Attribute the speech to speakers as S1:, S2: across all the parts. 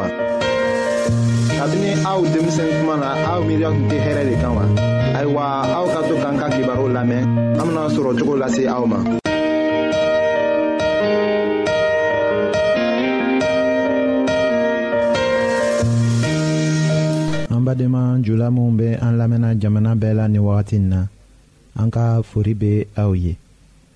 S1: wa. kabini aw denmisɛn kuma na aw miiriya tun tɛ hɛrɛ de kan wa. ayiwa aw ka to k'an ka kibaru lamɛn an bena sɔrɔ cogo lase aw ma.
S2: an badenma jula minw be an lamɛnna jamana bɛɛ la ni wagati na an ka fori be aw ye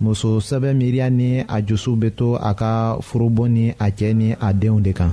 S2: muso sɛbɛ miiriya ni a jusu bɛ to a ka furubon ni a cɛ ni a denw de kan.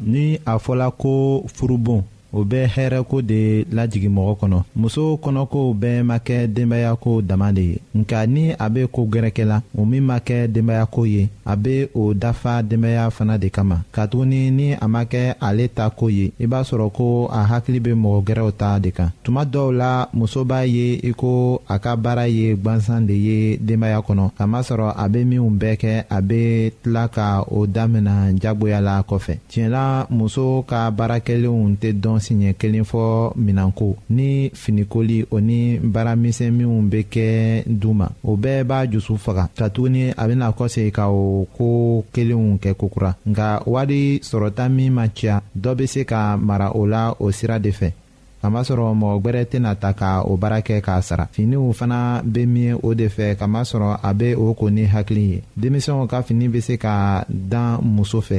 S2: ni a fɔla ko furubon o bɛ hɛrɛko de lajigin mɔgɔ kɔnɔ muso kɔnɔkow bɛɛ ma kɛ denbayako dama de ye nka ni a bɛ ko gɛrɛkɛ la o min ma kɛ denbayako ye a bɛ o dafa denbaya fana de kama katuguni ni a ma kɛ ale ta ko ye i b'a sɔrɔ ko a hakili bɛ mɔgɔ gɛrɛw ta de kan tuma dɔw la muso b'a ye i ko a ka baara ye gwansan de ye denbaya kɔnɔ k'a masɔrɔ a bɛ minnu bɛɛ kɛ a bɛ tila ka o damina jagoya la kɔfɛ tiɲɛla muso ka baarakɛlenw tɛ dɔn siɲɛ kelen fɔ minɛnko ni finikoli o ni baara misɛn minw bɛ kɛ du ma o bɛɛ b'a jusu faga katuguni a bɛna kɔsegin ka o ko kelenw kɛ kokura nka wari sɔrɔta min ma ciya dɔ bɛ se ka mara o la o sira de fɛ k'a masɔrɔ mɔgɔ gwɛrɛ tɛna ta ka o baara kɛ k'a sara finiw fana bɛ min o de fɛ k'a masɔrɔ a bɛ o ko ni hakili ye denmisɛnw ka fini bɛ se ka dan muso fɛ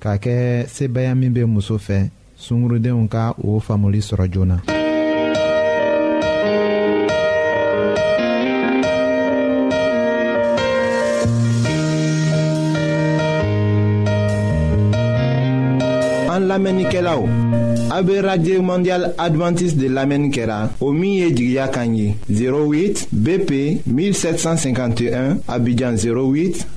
S2: k'a kɛ sebaaya min bɛ muso fɛ sungurudenw ka o faamuli sɔrɔ joona.
S1: an lamɛnnikɛlaw a bɛ radio mondial adventiste de lamɛnni kɛra o min ye jigiya kan ye 08 bp 1751 abidjan 08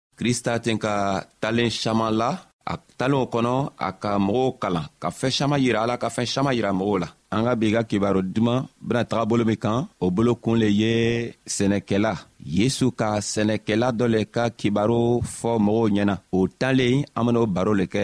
S3: krista ten ka talen saman la a talenw kɔnɔ a ka mɔgɔw kalan ka fɛɛn saman yira ala ka fɛɛn saman yira mɔgɔw la an ka bi ka kibaro duman bena taga bolo min kan o bolo kun le ye sɛnɛkɛla yesu ka sɛnɛkɛla dɔ le ka kibaro fɔ mɔgɔw ɲɛna o talen an ben'o baro le kɛ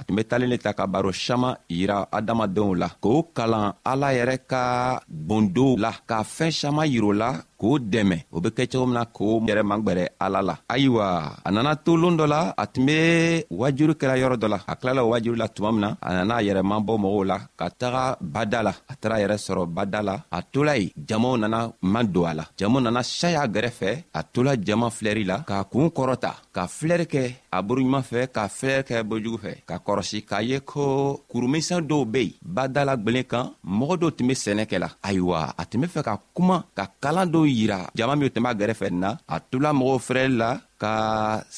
S3: a tun be talen le ta ka baro saman yira adamadenw la k'o kalan ala yɛrɛ ka bondow la ka fɛɛn saman yiro la k'o dɛmɛ o be kɛ cogo min na k'o yɛrɛ magwɛrɛ ala la ayiwa a nana to loon dɔ la a tun be wajuru kɛra yɔrɔ dɔ la a tilala o wajuru la tuma min na a nana a yɛrɛ mabɔ mɔgɔw la ka taga bada la a taara yɛrɛ sɔrɔ bada la a tola ye jamaw nana man don a la jama nana saya gɛrɛfɛ a tola jama filɛri la k'a kuun kɔrɔta ka filɛri kɛ a boroɲuman fɛ ka filɛri kɛ bojugu fɛ ka kɔrɔsi k'a ye ko kurumisɛn dɔw be yen badala gwelen kan mɔgɔ dɔw tun be sɛnɛ kɛ la ayiwa a tun be fɛ ka kuma ka kalan dɔw yira jama minw tun b'a gɛrɛfɛ na a tula mɔgɔw fɛrɛli la ka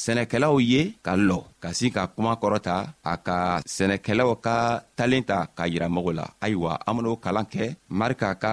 S3: sɛnɛkɛlaw ye ka lɔ ka sin ka kuma kɔrɔta a ka sɛnɛkɛlaw ka talen ta ka yira mɔgɔw la ayiwa an ben'o kalan kɛ marika ka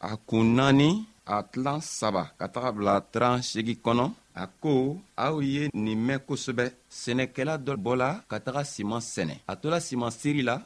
S3: a kun naani a tilan saba ka taga bila tran segi kɔnɔ a ko aw ye nin mɛn kosɛbɛ sɛnɛkɛla dɔ bɔla ka taga siman sɛnɛ a tola siman seri la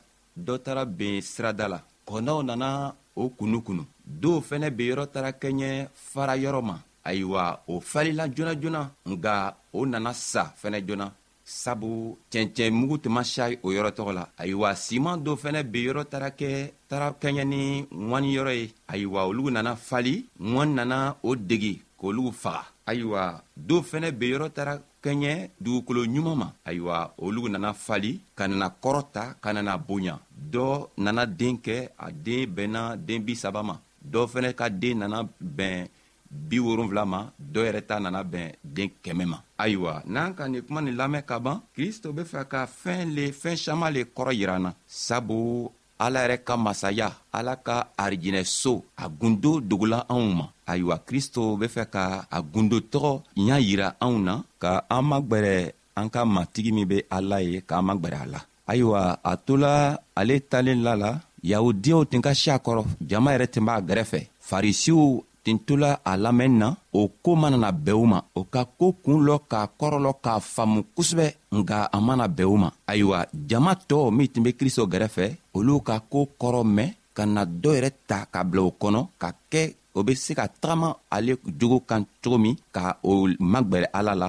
S3: dɔ taara ben sirada la kɔnɔw nana o kunu kunu dɔw fɛnɛ be yɔrɔ taara kɛɲɛ fara yɔrɔ ma ayiwa o falila joona joona nga o nana sa fɛnɛ joona sabu cɛncɛn mugu tuma siya o yɔrɔ tɔgɔ la ayiwa siman dɔ fɛnɛ be yɔrɔ tara kɛ tara kɛɲɛ ni ŋwani yɔrɔ ye ayiwa olugu nana fali ŋwani nana o degi k'olugu faga ayiwa do fɛnɛ be yɔrɔ tara kɛɲɛ dugukolo ɲuman ma ayiwa olugu nana fali ka nana kɔrɔ ta ka nana bonya dɔ nana den kɛ a den bɛnna den bi saba ma dɔ fɛnɛ ka den nana bɛn bi wolonfila ma dɔ yɛrɛ ta nana bɛn den kɛmɛ ma ayiwa n'an ka nin kuma nin lamɛn ka ban kristo be fɛ ka fɛɛn le fɛɛn saman le kɔrɔ yiran na sabu ala yɛrɛ ka masaya ala ka arijinɛ so a gundo dogola anw ma ayiwa kristo be fɛ ka a gundo tɔgɔ y'a yira anw na ka an magwɛrɛ an ka matigi min be ala ye k'an magwɛrɛ a la ayiwa a tola ale talen la la yahudiyaw tun ka si a kɔrɔ jama yɛrɛ tun b'a gɛrɛfɛ farisiw tun tola a lamɛnni na o ko manana bɛɛ u ma o ka ko kun lɔ k'a kɔrɔlɔ k'a faamu kosɛbɛ nka a mana bɛɛ u ma ayiwa jama tɔɔ min tun be kristo gɛrɛfɛ olu ka ko kɔrɔ mɛn ka na dɔ yɛrɛ ta ka bila o kɔnɔ ka kɛ o be se ka tagama ale jogo kan cogo min ka o magwɛrɛ ala la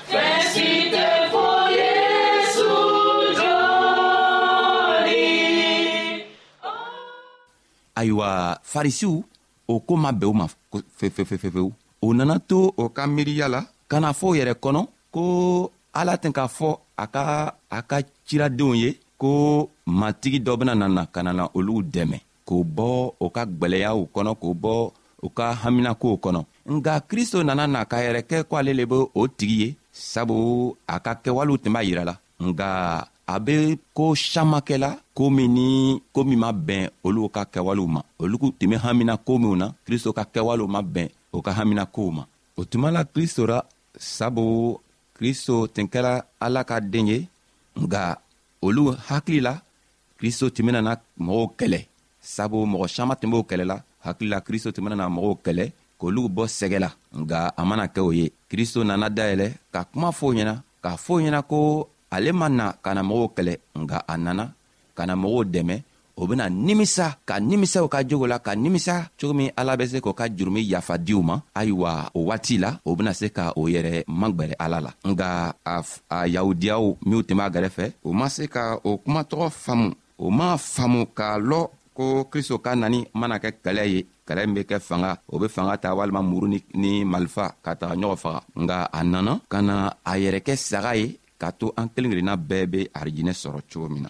S3: ayiwa farisiw o ko ma bɛn o ma fefefefefewu o nana to o ka miiriya la ka na fɔ o yɛrɛ kɔnɔ ko ala tɛ k'a fɔ a ka a ka ciradenw ye ko matigi dɔ bena nana ka nana olu dɛmɛ k'o bɔ o ka gwɛlɛyaw kɔnɔ k'o bɔ u ka haminakow kɔnɔ nka kristo nana na k'a yɛrɛ kɛ ko ale le be o tigi ye sabu a ka kɛwalew tun b'a yira la nka a be ko saman kɛla ko min ni ko min ma bɛn olu ka kɛwalew ma olu tun be hamina ko minw na kristo ka kɛwalew ma bɛn o ka hamina kow ma o tuma la kristo ra sabu kristo tun kɛra ala ka den ye nka olu hakili la kristo tun benana mɔgɔw kɛlɛ sabu mɔgɔ saman tun b'o kɛlɛ la hakilila kristo tun benana mɔgɔw kɛlɛ k'olu bɔ sɛgɛ la nga a mana kɛ o ye kristo nana dayɛlɛ ka kuma fɔ o ɲɛna k'a fɔ o ɲɛna ko ale ma na ka na mɔgɔw kɛlɛ nga a nana ka na mɔgɔw dɛmɛ o bena nimisa ka nimisa u ka jogo la ka nimisa cogo min ala be se k'o ka jurumi yafa diw ma ayiwa o waati la o bena se ka o yɛrɛ magwɛrɛ ala la nga a a yahudiyaw minw tun b'a gɛrɛfɛ o ma se ka o kuma tɔgɔ faamu o ma faamu k'a lɔ ko kristo ka nani mana kɛ kɛlɛ ye kɛlɛ min be kɛ fanga o be fanga ta walima muru ni, ni malifa ka taga ɲɔgɔn faga nga a nana ka na a yɛrɛ kɛ saga ye k'a to an kelen kelenna bɛɛ be arijinɛ sɔrɔ cogo min na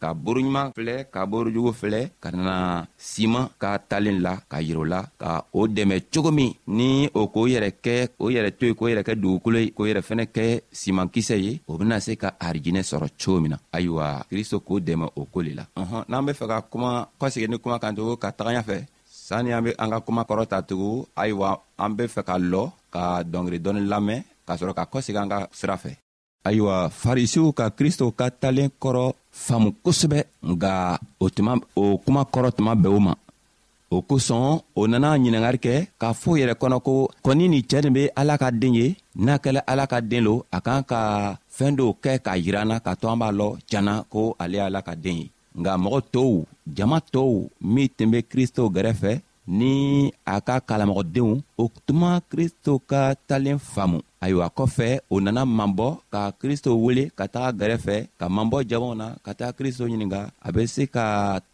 S3: ka boroɲuman filɛ ka borojugu filɛ ka na siman ka talen la ka yiro la ka o dɛmɛ cogo min ni o k'o yɛrɛ kɛ o yɛrɛ to ye k'o yɛrɛ kɛ dugukolo ye k'o yɛrɛ fɛnɛ kɛ simankisɛ ye o bena se ka arijinɛ sɔrɔ cogo min na ayiwa kristo k'o dɛmɛ o ko le la ɔhɔn n'an be fɛ ka kuma kɔsegi ni kuma kan tugu ka tagaɲa fɛ sani an be an ka kuma kɔrɔ ta tugu ayiwa an be fɛ ka lɔ ka dɔngeri dɔɔni lamɛn k'a sɔrɔ ka kɔsegi an ka sira fɛ ayiwa farisiw ka kristo ka talen kɔrɔ faamu kosɛbɛ nka o tuma o kuma kɔrɔ tuma bɛɛ o ma o kosɔn o nana ɲiningari kɛ k'a fɔ yɛrɛ kɔnɔ ko kɔni ni cɛɛ nin be ala ka den ye n'a kɛla ala ka den lo a k'an ka fɛɛn dɔw kɛ k'a yiran na k'a to an b'a lɔ janna ko ale ala ka den ye nka mɔgɔ tow jama tow min tun be kristo gɛrɛfɛ ni a ka kalamɔgɔdenw o tuma kristo ka talen faamu ayiwa kɔfɛ o nana mabɔ ka kristo wele ka taga gɛrɛfɛ ka mabɔ jamaw na ka taga kristo ɲininga a be se ka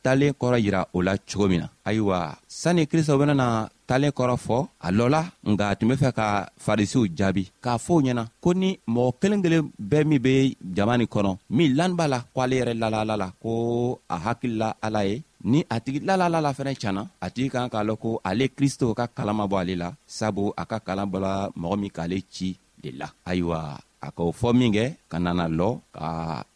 S3: talen kɔrɔ yira o la cogo min na ayiwa sanni kristo benana talen kɔrɔ fɔ a lɔ la nka a tun be fɛ ka farisiw jaabi k'a fɔ u ɲɛna ko ni mɔgɔ kelen kelen bɛɛ min be jama nin kɔnɔ min lani b'a la ko ale yɛrɛ lalaala la ko a hakilila ala ye ni a tigi lalalala fɛnɛ canna a tigi kan k'a lɔn ko ale kristo ka kalan ma bɔ ale la sabu a ka kalan bɔla mɔgɔ min k'ale ci de la ayiwa a k'o fɔ minkɛ ka nana lɔ ka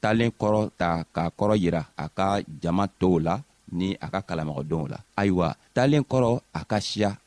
S3: talen kɔrɔ ta k'a kɔrɔ yira a ka jama tow la ni a ka kalamɔgɔdenw la ayiwa talen kɔrɔ a ka siya